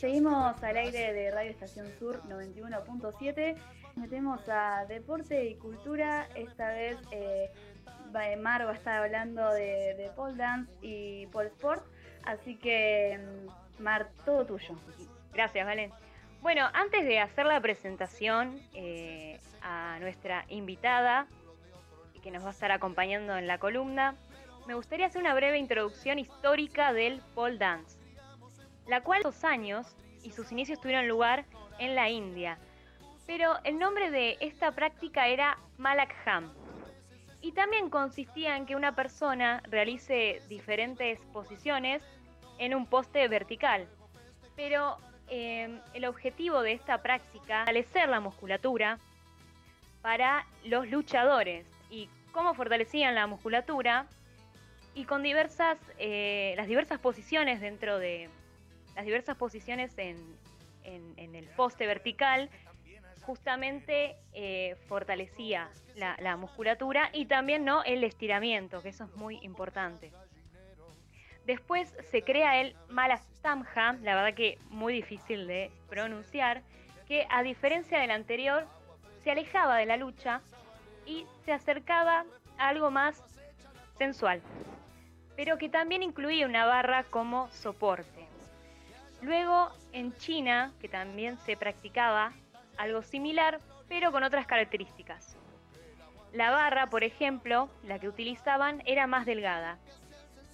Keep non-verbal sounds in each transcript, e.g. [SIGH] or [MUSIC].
Seguimos al aire de Radio Estación Sur 91.7. Metemos a deporte y cultura. Esta vez eh, Mar va a estar hablando de, pole dance y pole sport. Así que, mm, Mar, todo tuyo. Gracias, Valen. Bueno, antes de hacer la presentación eh, a nuestra invitada, que nos va a estar acompañando en la columna, me gustaría hacer una breve introducción histórica del pole dance la cual dos años y sus inicios tuvieron lugar en la India. Pero el nombre de esta práctica era Malakham. Y también consistía en que una persona realice diferentes posiciones en un poste vertical. Pero em, el objetivo de esta práctica es fortalecer la musculatura para los luchadores. ¿Y cómo fortalecían la musculatura? Y con diversas, eh, las diversas posiciones dentro de, las diversas posiciones en, el poste vertical justamente eh, fortalecía la, musculatura y también ¿no? el estiramiento, que eso es muy importante. Después se crea el Malastamha, la verdad que muy difícil de pronunciar, que a diferencia del anterior se alejaba de la lucha y se acercaba a algo más sensual, pero que también incluía una barra como soporte. Luego en China, que también se practicaba algo similar, pero con otras características. La barra, por ejemplo, la que utilizaban era más delgada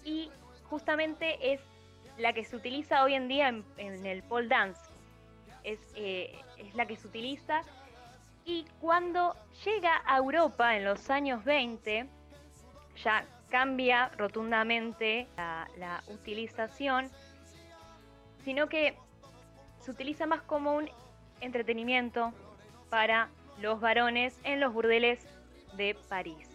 y justamente es la que se utiliza hoy en día en, el pole dance. Es, eh, es, la que se utiliza y cuando llega a Europa en los años 20, ya cambia rotundamente la utilización sino que se utiliza más como un entretenimiento para los varones en los burdeles de París.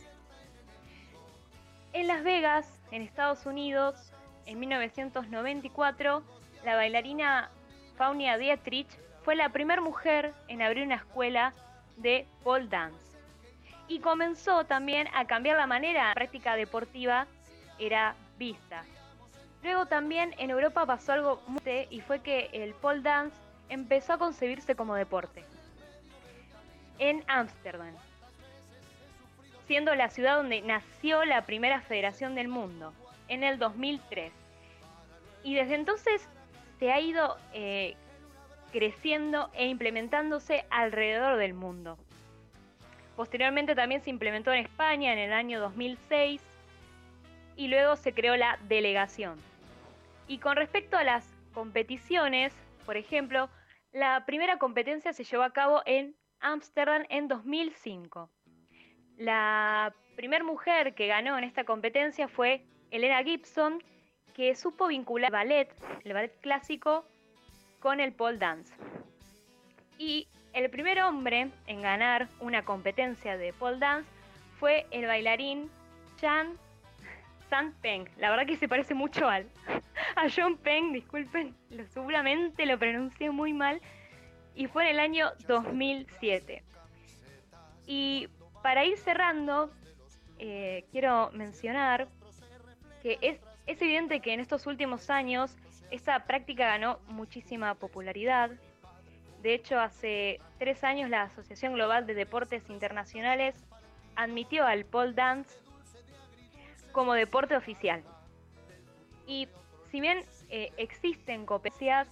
En Las Vegas, en Estados Unidos, en 1994, la bailarina Faunia Dietrich fue la primera mujer en abrir una escuela de pole dance. Y comenzó también a cambiar la manera la práctica deportiva era vista. Luego también en Europa pasó algo muy y fue que el pole dance empezó a concebirse como deporte. En Ámsterdam, siendo la ciudad donde nació la primera federación del mundo, en el 2003. Y desde entonces se ha ido eh, creciendo e implementándose alrededor del mundo. Posteriormente también se implementó en España en el año 2006 y luego se creó la delegación. Y con respecto a las competiciones, por ejemplo, la primera competencia se llevó a cabo en Ámsterdam en 2005. La primera mujer que ganó en esta competencia fue Elena Gibson, que supo vincular el ballet, el ballet clásico, con el pole dance. Y el primer hombre en ganar una competencia de pole dance fue el bailarín Chan San Peng. La verdad que se parece mucho al, [LAUGHS] a John Peng, disculpen, lo, seguramente lo pronuncié muy mal. Y fue en el año 2007. Y para ir cerrando, eh, quiero mencionar que es, es evidente que en estos últimos años esta práctica ganó muchísima popularidad. De hecho, hace tres años la Asociación Global de Deportes Internacionales admitió al pole dance como deporte oficial. Y si bien eh, existen competencias,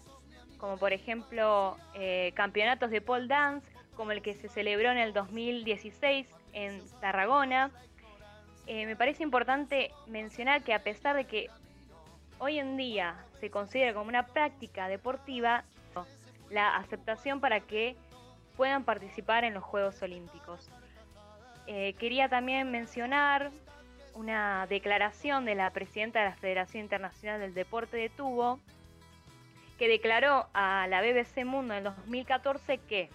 como por ejemplo eh, campeonatos de pole dance, como el que se celebró en el 2016 en Tarragona, eh, me parece importante mencionar que a pesar de que hoy en día se considera como una práctica deportiva, la aceptación para que puedan participar en los Juegos Olímpicos. Quería también mencionar una declaración de la presidenta de la Federación Internacional del Deporte de Tubo, que declaró a la BBC Mundo en 2014 que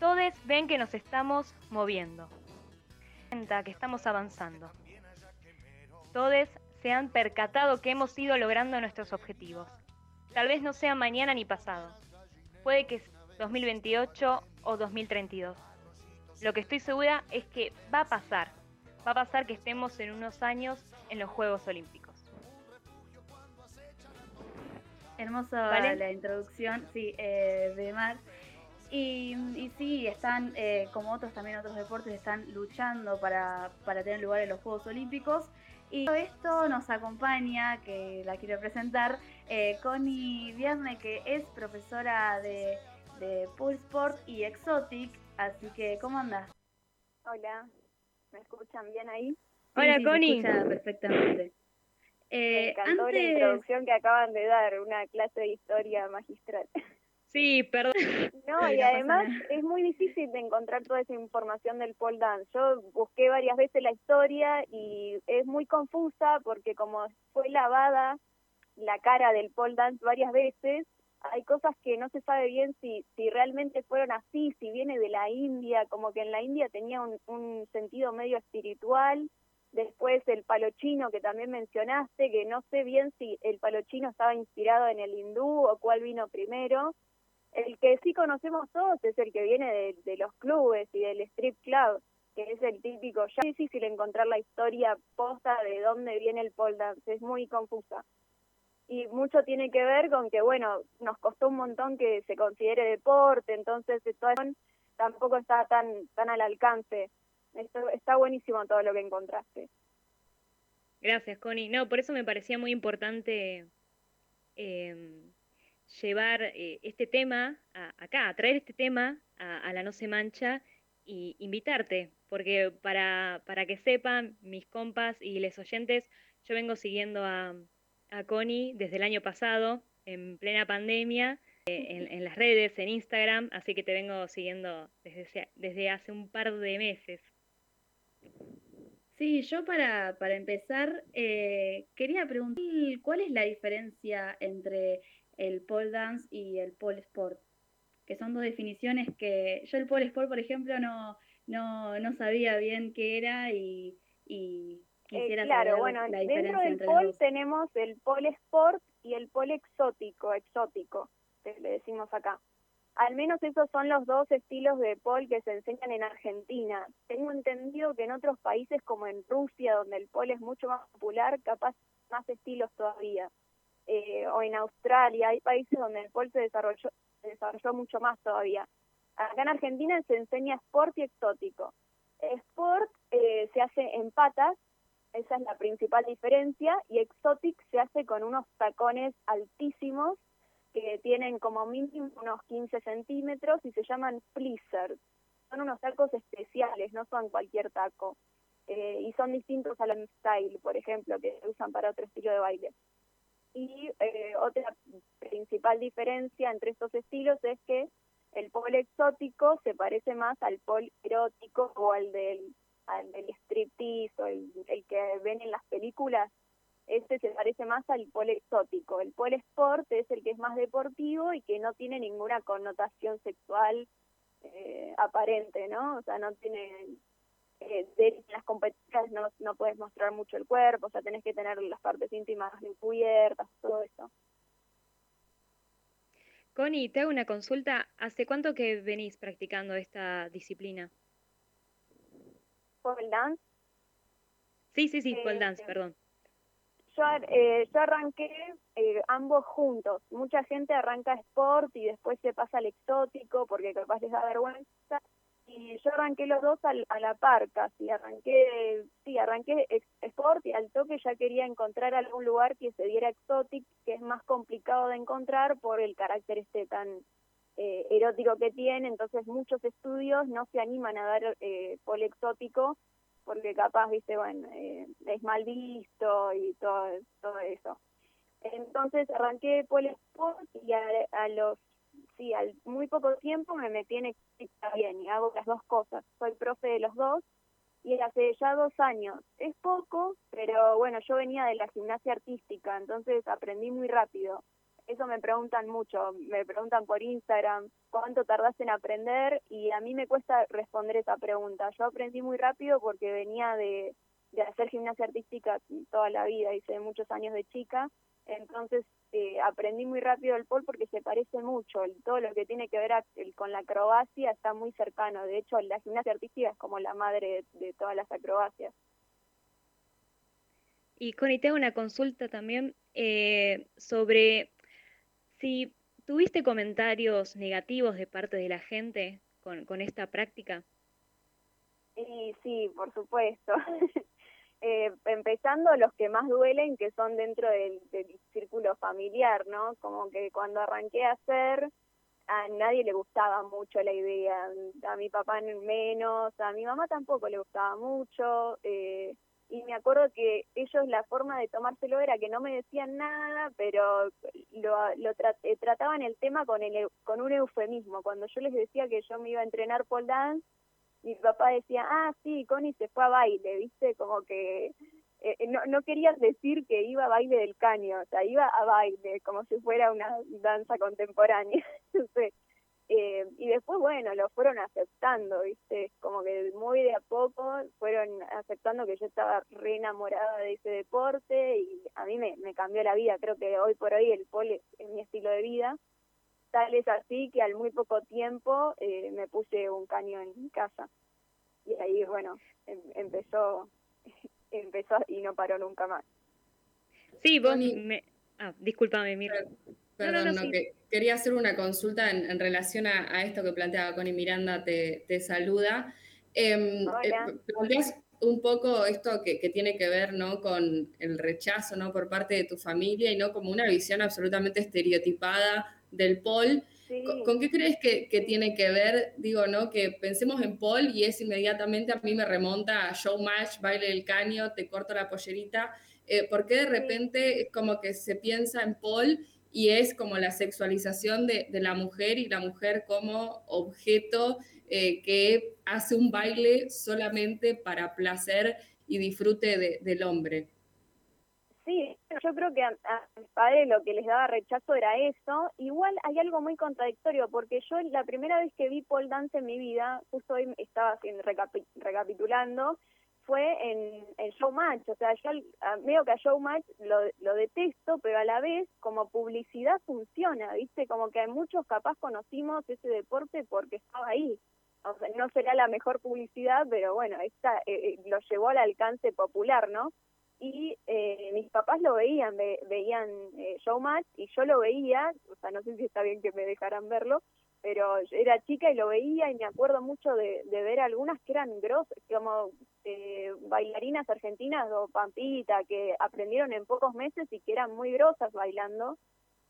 todos ven que nos estamos moviendo, que estamos avanzando. Todos se han percatado que hemos ido logrando nuestros objetivos. Tal vez no sea mañana ni pasado. Puede que 2028 o 2032. Lo que estoy segura es que va a pasar. Va a pasar que estemos en unos años en los Juegos Olímpicos. Hermosa la introducción, sí, eh, de Mar. Y, y, sí, están, eh, como otros también otros deportes, están luchando para, para tener lugar en los Juegos Olímpicos. Y todo esto nos acompaña, que la quiero presentar, eh, Connie Vierne, que es profesora de, de Pool Sport y Exotic. Así que, ¿cómo andas? Hola, ¿me escuchan bien ahí? Hola, Connie. perfectamente. Eh, Me encantó la introducción que acaban de dar, una clase de historia magistral. Sí, perdón. No, [LAUGHS] y además es muy difícil de encontrar toda esa información del pole dance. Yo busqué varias veces la historia y es muy confusa porque como fue lavada la cara del pole dance varias veces, hay cosas que no se sabe bien si, si realmente fueron así, si viene de la India, como que en la India tenía un, un sentido medio espiritual. Después el palo chino que también mencionaste, que no sé bien si el palo chino estaba inspirado en el hindú o cuál vino primero el que sí conocemos todos es el que viene de, los clubes y del strip club, que es el típico. Ya es difícil encontrar la historia posta de dónde viene el pole dance, es muy confusa. Y mucho tiene que ver con que, bueno, nos costó un montón que se considere deporte, entonces esto tampoco está tan, tan al alcance. Está buenísimo todo lo que encontraste. Gracias, Connie. No, por eso me parecía muy importante eh, llevar eh, este tema acá, traer este tema a, la No Se Mancha y invitarte, porque para, para que sepan mis compas y les oyentes, yo vengo siguiendo a, a Connie desde el año pasado, en plena pandemia, eh, en, las redes, en Instagram, así que te vengo siguiendo desde, desde hace un par de meses. Sí, yo para, para empezar eh, quería preguntar cuál es la diferencia entre el pole dance y el pole sport, que son dos definiciones que yo el pole sport, por ejemplo, no, no, no sabía bien qué era y quisiera eh, claro, bueno, la dentro del pole tenemos el pole sport y el pole exótico, exótico, que le decimos acá. Al menos esos son los dos estilos de pole que se enseñan en Argentina. Tengo entendido que en otros países como en Rusia, donde el pole es mucho más popular, capaz más estilos todavía. Eh, o en Australia, hay países donde el pole se desarrolló, se desarrolló mucho más todavía. Acá en Argentina se enseña sport y exótico. Sport eh, se hace en patas, esa es la principal diferencia, y exotic se hace con unos tacones altísimos que tienen como mínimo unos 15 centímetros y se llaman fleecers. Son unos tacos especiales, no son cualquier taco. Eh, y son distintos a la style, por ejemplo, que usan para otro estilo de baile. Y eh, otra principal diferencia entre estos estilos es que el pole exótico se parece más al pole erótico o al del, al del striptease o el, que ven en las películas. Este se parece más al pole exótico. El pole sport es el que es más deportivo y que no tiene ninguna connotación sexual eh, aparente, ¿no? O sea, no tiene eh, de las competencias no, no puedes mostrar mucho el cuerpo, o sea, tenés que tener las partes íntimas encubiertas, todo eso. Connie, te hago una consulta. ¿Hace cuánto que venís practicando esta disciplina? ¿Pole dance? Sí, sí, sí, pole dance, eh, perdón. Yo, eh, yo arranqué eh, ambos juntos. Mucha gente arranca sport y después se pasa al exótico porque capaz les da vergüenza y yo arranqué los dos a la par casi, arranqué, sí, arranqué Sport y al toque ya quería encontrar algún lugar que se diera exotic, que es más complicado de encontrar por el carácter este tan eh, erótico que tiene, entonces muchos estudios no se animan a dar eh, exótico porque capaz, viste, bueno, eh, es mal visto y todo, todo eso. Entonces arranqué pole sport y a, los sí, al muy poco tiempo me metí en está bien y hago las dos cosas. Soy profe de los dos y hace ya dos años. Es poco, pero bueno, yo venía de la gimnasia artística, entonces aprendí muy rápido. Eso me preguntan mucho, me preguntan por Instagram cuánto tardas en aprender y a mí me cuesta responder esa pregunta. Yo aprendí muy rápido porque venía de, de hacer gimnasia artística toda la vida, hice muchos años de chica entonces eh, aprendí muy rápido el pole porque se parece mucho, todo lo que tiene que ver con la acrobacia está muy cercano, de hecho la gimnasia artística es como la madre de, todas las acrobacias. Y Connie, te hago una consulta también eh, sobre si tuviste comentarios negativos de parte de la gente con, con esta práctica. Y sí, por supuesto. [LAUGHS] eh, empezando los que más duelen, que son dentro del, círculo familiar, ¿no? Como que cuando arranqué a hacer, a nadie le gustaba mucho la idea, a mi papá menos, a mi mamá tampoco le gustaba mucho, eh, y me acuerdo que ellos la forma de tomárselo era que no me decían nada, pero lo, lo eh, trataban el tema con, el, con un eufemismo. Cuando yo les decía que yo me iba a entrenar pole dance, mi papá decía, ah, sí, Connie se fue a baile, ¿viste? Como que eh, eh, no, no querías decir que iba a baile del caño, o sea, iba a baile, como si fuera una danza contemporánea. [LAUGHS] eh, y después, bueno, lo fueron aceptando, ¿viste? Como que muy de a poco fueron aceptando que yo estaba re enamorada de ese deporte y a mí me, me cambió la vida. Creo que hoy por hoy el pole es mi estilo de vida Tal es así que al muy poco tiempo eh, me puse un caño en mi casa. Y ahí, bueno, em, empezó, [LAUGHS] empezó y no paró nunca más. Sí, vos me... Ah, discúlpame, mira. Perdón, no, que quería hacer una consulta en, relación a, esto que planteaba Connie Miranda, te, te saluda. Eh, planteas un poco esto que, que, tiene que ver ¿no? con el rechazo ¿no? por parte de tu familia y no como una visión absolutamente estereotipada del Paul. ¿Con, qué crees que, tiene que ver? Digo, ¿no? Que pensemos en Paul y es inmediatamente a mí me remonta a Showmatch, Baile del Caño, Te corto la pollerita. Eh, ¿Por qué de repente es como que se piensa en Paul y es como la sexualización de, la mujer y la mujer como objeto eh, que hace un baile solamente para placer y disfrute del hombre? Sí, yo creo que a, mis padres lo que les daba rechazo era eso. Igual hay algo muy contradictorio, porque yo la primera vez que vi pole dance en mi vida, justo hoy estaba recapitulando, fue en, en Showmatch. O sea, yo veo que a Showmatch lo, lo detesto, pero a la vez como publicidad funciona, ¿viste? Como que muchos capaz conocimos ese deporte porque estaba ahí. O sea, no será la mejor publicidad, pero bueno, esta eh, eh, lo llevó al alcance popular, ¿no? y eh, mis papás lo veían, veían eh, Showmatch y yo lo veía, o sea, no sé si está bien que me dejaran verlo, pero era chica y lo veía y me acuerdo mucho de, ver algunas que eran grosas, como eh, bailarinas argentinas o Pampita, que aprendieron en pocos meses y que eran muy grosas bailando.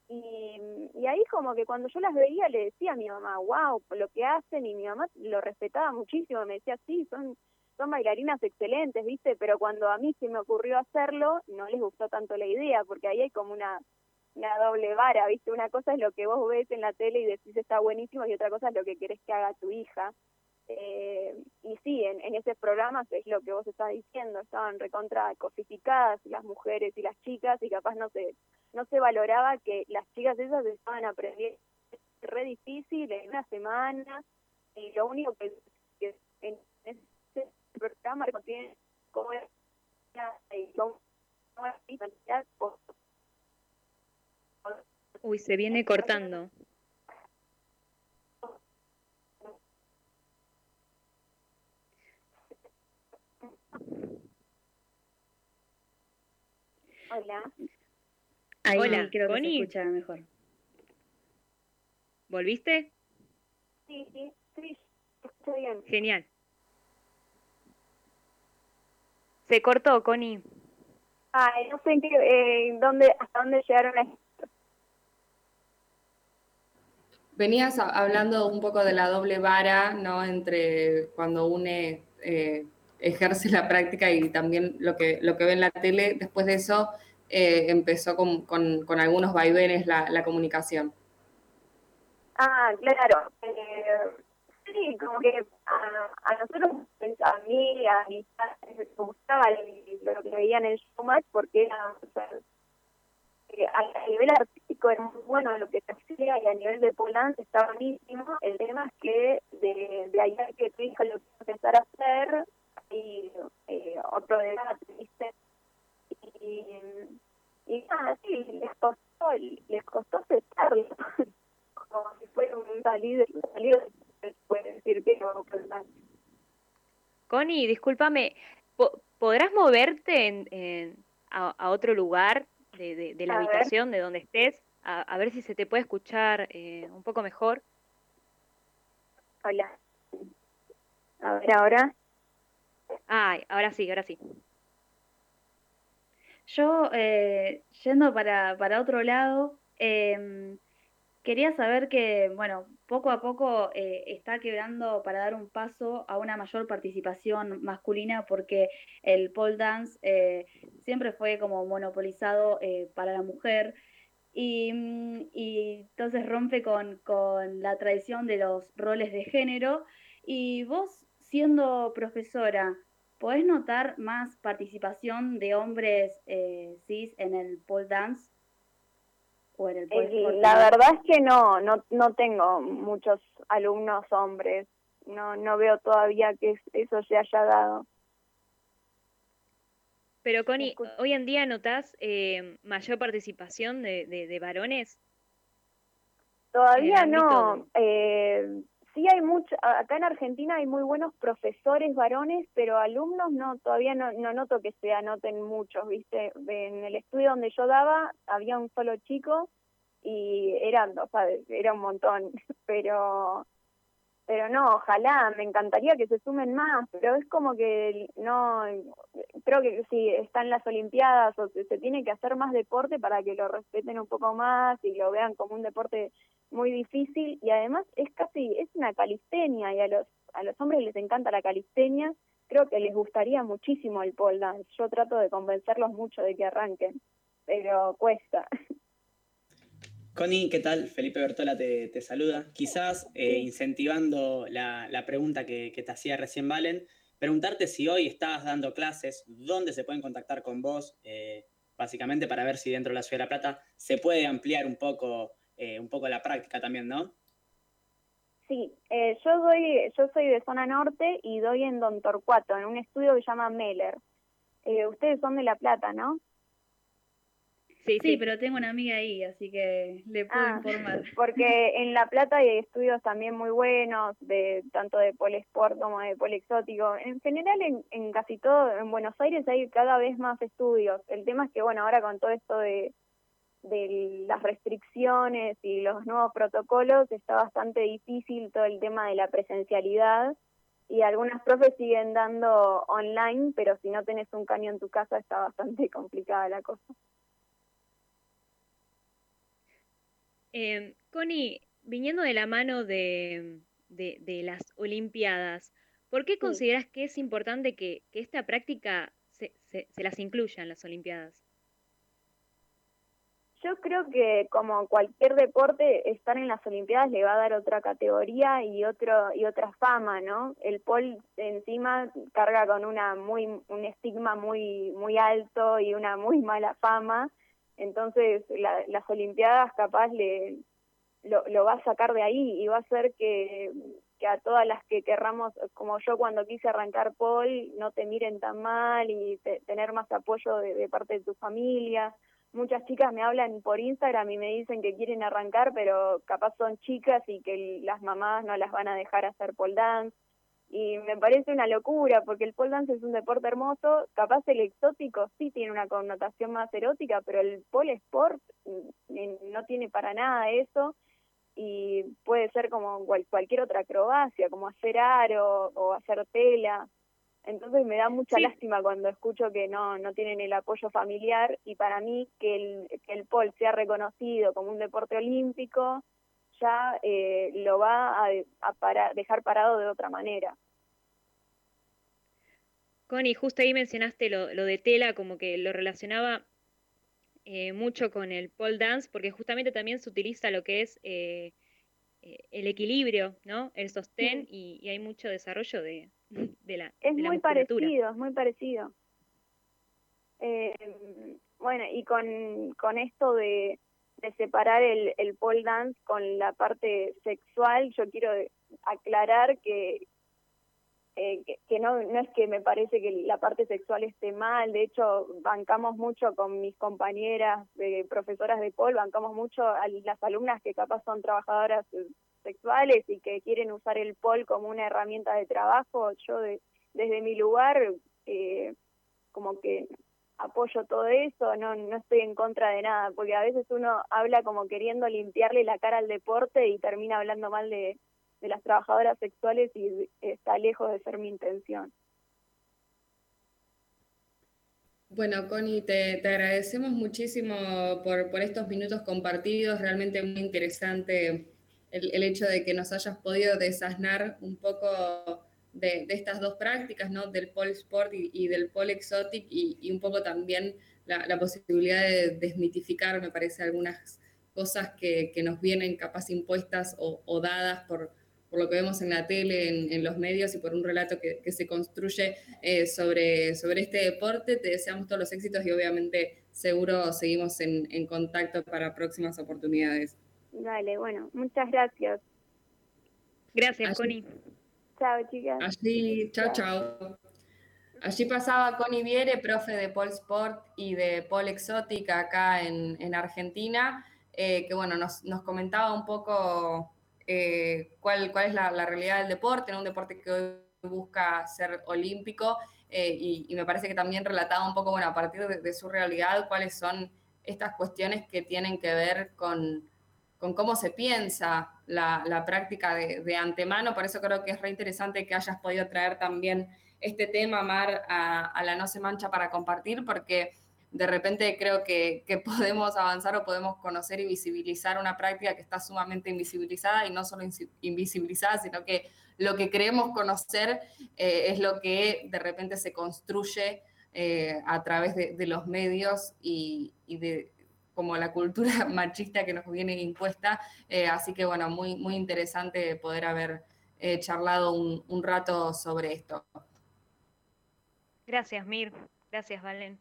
Y, y ahí como que cuando yo las veía le decía a mi mamá, wow, lo que hacen, y mi mamá lo respetaba muchísimo, me decía, sí, son son bailarinas excelentes, ¿viste? Pero cuando a mí se me ocurrió hacerlo, no les gustó tanto la idea, porque ahí hay como una, una doble vara, ¿viste? Una cosa es lo que vos ves en la tele y decís está buenísimo, y otra cosa es lo que querés que haga tu hija. Eh, y sí, en, en ese programa es lo que vos estás diciendo, estaban recontra cosificadas las mujeres y las chicas, y capaz no se, no se valoraba que las chicas esas estaban aprendiendo re difícil en una semana, y lo único que, en programa contiene cómo es Uy, se viene cortando. Hola. Ahí Hola, creo que se escucha mejor. ¿Volviste? Sí, sí, sí, estoy bien. Genial. Se cortó, Connie. Ay, no sé eh, dónde, hasta dónde llegaron las... Venías hablando un poco de la doble vara, ¿no? Entre cuando une eh, ejerce la práctica y también lo que, lo que ve en la tele. Después de eso, empezó con, algunos vaivenes la, comunicación. Ah, claro. sí, como que a, nosotros, a mí, a mi me gustaba lo que veían en showmatch porque era, a, nivel artístico era muy bueno lo que se hacía y a nivel de Poland está buenísimo. El tema es que de, de allá que tu hija lo quiso empezar a hacer y eh, otro debate, ¿viste? Y, y nada, sí, les costó, les costó aceptarlo, [LAUGHS] como si fuera un salido, salido puede decir que no, Connie, discúlpame, ¿podrás moverte en, en, a otro lugar de, de, la habitación, de donde estés, a, ver si se te puede escuchar eh, un poco mejor. Hola. A ver ahora. Ay, ahora sí, ahora sí. Yo, eh, yendo para, para otro lado, eh, quería saber que, bueno, poco a poco eh, está quebrando para dar un paso a una mayor participación masculina porque el pole dance eh, siempre fue como monopolizado eh, para la mujer y, mm, y entonces rompe con, con, la tradición de los roles de género y vos siendo profesora, ¿podés notar más participación de hombres cis en el pole dance? Eh, la verdad es que no, no, no tengo muchos alumnos hombres. No, no veo todavía que eso se haya dado. Pero Connie, ¿hoy en día notas eh, mayor participación de, de, varones? Todavía no. Eh, sí hay mucho, acá en Argentina hay muy buenos profesores varones, pero alumnos no, todavía no, no noto que se anoten muchos, ¿viste? En el estudio donde yo daba había un solo chico y eran, o sea, era un montón, [LAUGHS] pero pero no, ojalá, me encantaría que se sumen más, pero es como que no, creo que si están las Olimpiadas o se, se, tiene que hacer más deporte para que lo respeten un poco más y lo vean como un deporte muy difícil y además es casi, es una calistenia y a los, a los hombres les encanta la calistenia, creo que les gustaría muchísimo el pole dance, yo trato de convencerlos mucho de que arranquen, pero cuesta. Connie, ¿qué tal? Felipe Bertola te, saluda. Quizás eh, incentivando la, pregunta que, te hacía recién Valen, preguntarte si hoy estás dando clases, dónde se pueden contactar con vos, eh, básicamente para ver si dentro de la Ciudad de La Plata se puede ampliar un poco, eh, un poco la práctica también, ¿no? Sí, yo doy, yo soy de zona norte y doy en Don Torcuato, en un estudio que se llama Meller. ustedes son de La Plata, ¿no? Sí, sí, pero tengo una amiga ahí, así que le puedo ah, informar. [LAUGHS] Porque en La Plata hay estudios también muy buenos, de tanto de polesport como de polexótico. En general, en, en casi todo, en Buenos Aires hay cada vez más estudios. El tema es que, bueno, ahora con todo esto de, de las restricciones y los nuevos protocolos, está bastante difícil todo el tema de la presencialidad y algunas profes siguen dando online, pero si no tenés un caño en tu casa está bastante [LAUGHS] complicada la cosa. Eh, Connie, viniendo de la mano de, de, las Olimpiadas, ¿por qué consideras que es importante que, que esta práctica se, se, las incluya en las Olimpiadas? Yo creo que como cualquier deporte, estar en las Olimpiadas le va a dar otra categoría y otro y otra fama, ¿no? El pol encima carga con una muy un estigma muy muy alto y una muy mala fama entonces, las Olimpiadas capaz le lo, lo, va a sacar de ahí y va a hacer que, a todas las que querramos, como yo cuando quise arrancar Paul, no te miren tan mal y tener más apoyo de, parte de tu familia. Muchas chicas me hablan por Instagram y me dicen que quieren arrancar, pero capaz son chicas y que las mamás no las van a dejar hacer pole dance y me parece una locura porque el pole dance es un deporte hermoso, capaz el exótico sí tiene una connotación más erótica, pero el pole sport mm, no tiene para nada eso y puede ser como cualquier otra acrobacia, como hacer aro o hacer tela. Entonces me da mucha lástima cuando escucho que no, no tienen el apoyo familiar y para mí que el, que el pole sea reconocido como un deporte olímpico ya eh, lo va a, dejar parado de otra manera. Connie, justo ahí mencionaste lo, de tela, como que lo relacionaba eh, mucho con el pole dance porque justamente también se utiliza lo que es eh, eh, el equilibrio, ¿no? El sostén y, hay mucho desarrollo de, de la Es muy parecido, es muy parecido. bueno, y con, con esto de, de separar el, el pole dance con la parte sexual, yo quiero aclarar que, eh, que, no, no es que me parece que la parte sexual esté mal, de hecho bancamos mucho con mis compañeras de profesoras de pole, bancamos mucho a las alumnas que capaz son trabajadoras sexuales y que quieren usar el pole como una herramienta de trabajo, yo desde mi lugar eh, como que apoyo todo eso, no, no estoy en contra de nada, porque a veces uno habla como queriendo limpiarle la cara al deporte y termina hablando mal de, de las trabajadoras sexuales y está lejos de ser mi intención. Bueno, Connie, te, te agradecemos muchísimo por, por, estos minutos compartidos, realmente muy interesante el, el, hecho de que nos hayas podido desasnar un poco de, de estas dos prácticas, ¿no? del pole sport y, del pole exotic y, y, un poco también la, la, posibilidad de desmitificar, me parece, algunas cosas que, que nos vienen capaz impuestas o, o dadas por, por lo que vemos en la tele, en, los medios y por un relato que, se construye eh, sobre, sobre este deporte. Te deseamos todos los éxitos y obviamente seguro seguimos en, contacto para próximas oportunidades. Dale, bueno, muchas gracias. Gracias, Connie. Chao, chicas. Allí, chao, chao. Allí pasaba Connie Viere, profe de Pole Sport y de Pole Exótica acá en, Argentina, eh, que bueno, nos, nos comentaba un poco eh, cuál, cuál es la, realidad del deporte, en un deporte que hoy busca ser olímpico, eh, y, me parece que también relataba un poco, bueno, a partir de, su realidad, cuáles son estas cuestiones que tienen que ver con, con cómo se piensa la, práctica de, antemano, por eso creo que es re interesante que hayas podido traer también este tema, Mar, a, la No se mancha para compartir, porque de repente creo que, [LAUGHS] podemos avanzar o podemos conocer y visibilizar una práctica que está sumamente invisibilizada y no solo invisibilizada, sino que lo que creemos conocer eh, es lo que de repente se construye eh, a través de, los medios y, de como la cultura [LAUGHS] machista que nos viene impuesta. Eh, así que bueno, muy, muy interesante poder haber charlado un, un rato sobre esto. Gracias, Mir. Gracias, Valen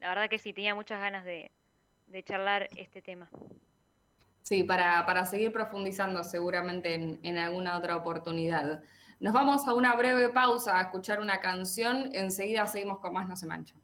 la verdad que sí, tenía muchas ganas de, charlar este tema. Sí, para, seguir profundizando seguramente en, en, alguna otra oportunidad. Nos vamos a una breve pausa a escuchar una canción, enseguida seguimos con más No se mancha.